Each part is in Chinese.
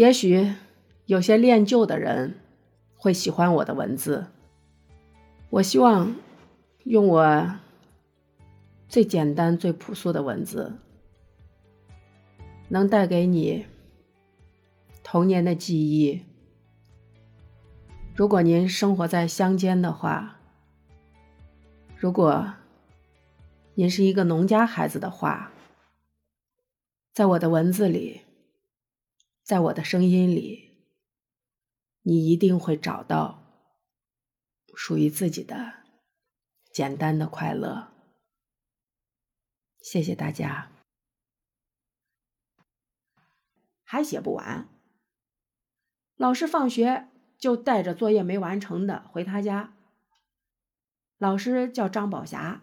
也许有些恋旧的人会喜欢我的文字。我希望用我最简单、最朴素的文字，能带给你童年的记忆。如果您生活在乡间的话，如果您是一个农家孩子的话，在我的文字里，在我的声音里，你一定会找到。属于自己的简单的快乐。谢谢大家。还写不完，老师放学就带着作业没完成的回他家。老师叫张宝霞，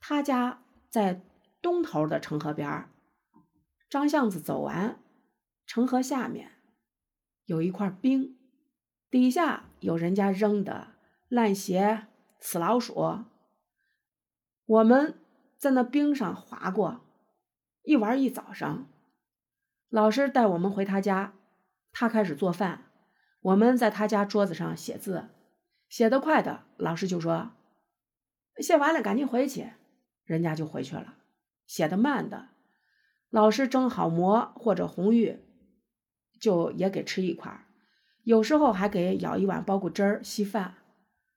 他家在东头的城河边儿。张巷子走完，城河下面有一块冰，底下有人家扔的。烂鞋、死老鼠，我们在那冰上滑过，一玩一早上。老师带我们回他家，他开始做饭，我们在他家桌子上写字，写得快的，老师就说：“写完了赶紧回去。”人家就回去了。写的慢的，老师蒸好馍或者红玉，就也给吃一块有时候还给舀一碗包谷汁儿稀饭。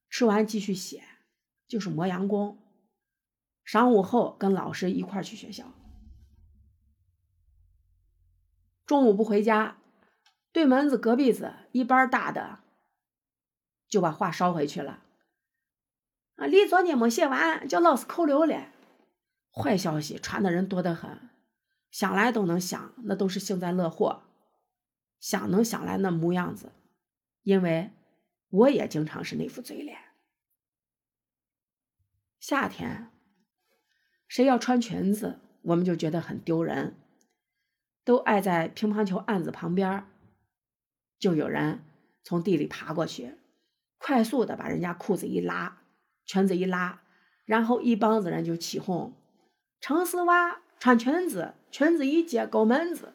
吃完继续写，就是磨洋工。晌午后跟老师一块去学校。中午不回家，对门子隔壁子一班大的就把话捎回去了。啊，李昨天没写完，叫老师扣留了。坏消息传的人多得很，想来都能想，那都是幸灾乐祸，想能想来那模样子，因为。我也经常是那副嘴脸。夏天，谁要穿裙子，我们就觉得很丢人，都爱在乒乓球案子旁边，就有人从地里爬过去，快速的把人家裤子一拉，裙子一拉，然后一帮子人就起哄：“城市娃穿裙子，裙子一揭狗门子。”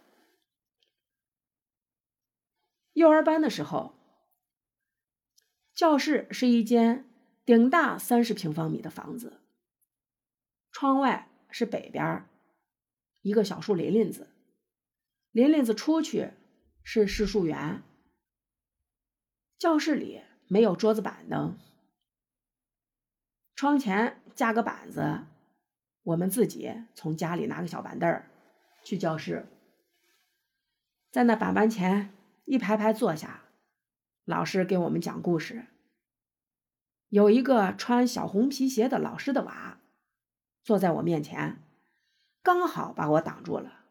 幼儿班的时候。教室是一间顶大三十平方米的房子，窗外是北边一个小树林林子，林林子出去是柿树园。教室里没有桌子板凳，窗前架个板子，我们自己从家里拿个小板凳去教室，在那板板前一排排坐下。老师给我们讲故事。有一个穿小红皮鞋的老师的娃，坐在我面前，刚好把我挡住了。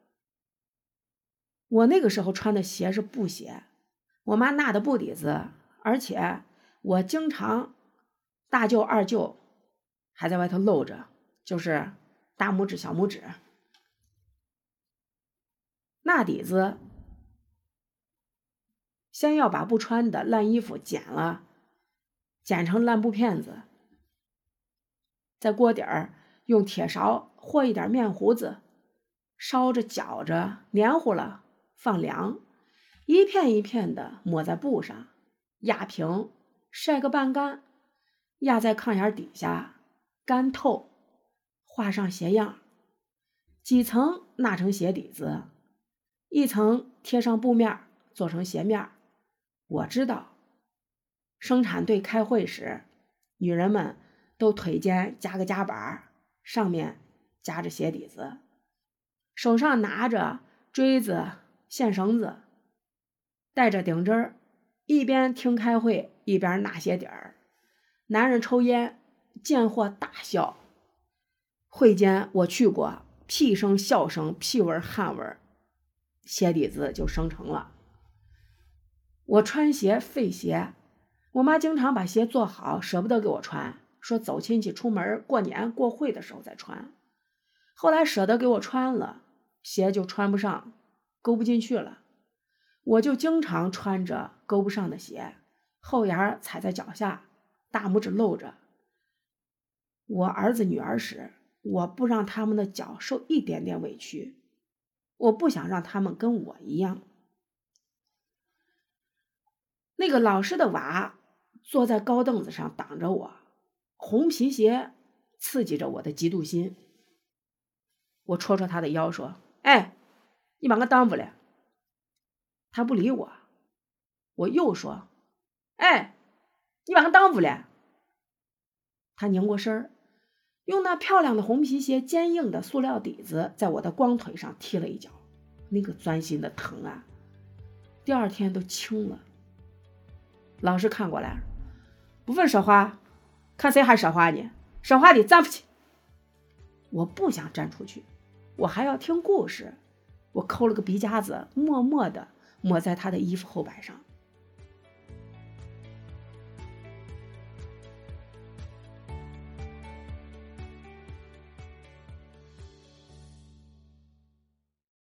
我那个时候穿的鞋是布鞋，我妈纳的布底子，而且我经常大舅二舅还在外头露着，就是大拇指小拇指，纳底子。先要把不穿的烂衣服剪了，剪成烂布片子，在锅底儿用铁勺和一点面糊子，烧着搅着，黏糊了放凉，一片一片的抹在布上，压平，晒个半干，压在炕沿底下干透，画上鞋样，几层纳成鞋底子，一层贴上布面做成鞋面我知道，生产队开会时，女人们都腿间夹个夹板，上面夹着鞋底子，手上拿着锥子、线绳子，带着顶针一边听开会一边纳鞋底儿。男人抽烟，见货大笑。会间我去过，屁声、笑声、屁味、汗味，鞋底子就生成了。我穿鞋费鞋，我妈经常把鞋做好，舍不得给我穿，说走亲戚、出门、过年、过会的时候再穿。后来舍得给我穿了，鞋就穿不上，勾不进去了。我就经常穿着勾不上的鞋，后沿踩在脚下，大拇指露着。我儿子女儿时，我不让他们的脚受一点点委屈，我不想让他们跟我一样。那个老师的娃坐在高凳子上挡着我，红皮鞋刺激着我的嫉妒心。我戳戳他的腰，说：“哎，你把我挡住了。”他不理我。我又说：“哎，你把我挡住了。”他拧过身儿，用那漂亮的红皮鞋坚硬的塑料底子在我的光腿上踢了一脚，那个钻心的疼啊！第二天都青了。老师看过来，不问说话，看谁还说话呢？说话的站出去！我不想站出去，我还要听故事。我抠了个鼻夹子，默默的抹在他的衣服后摆上。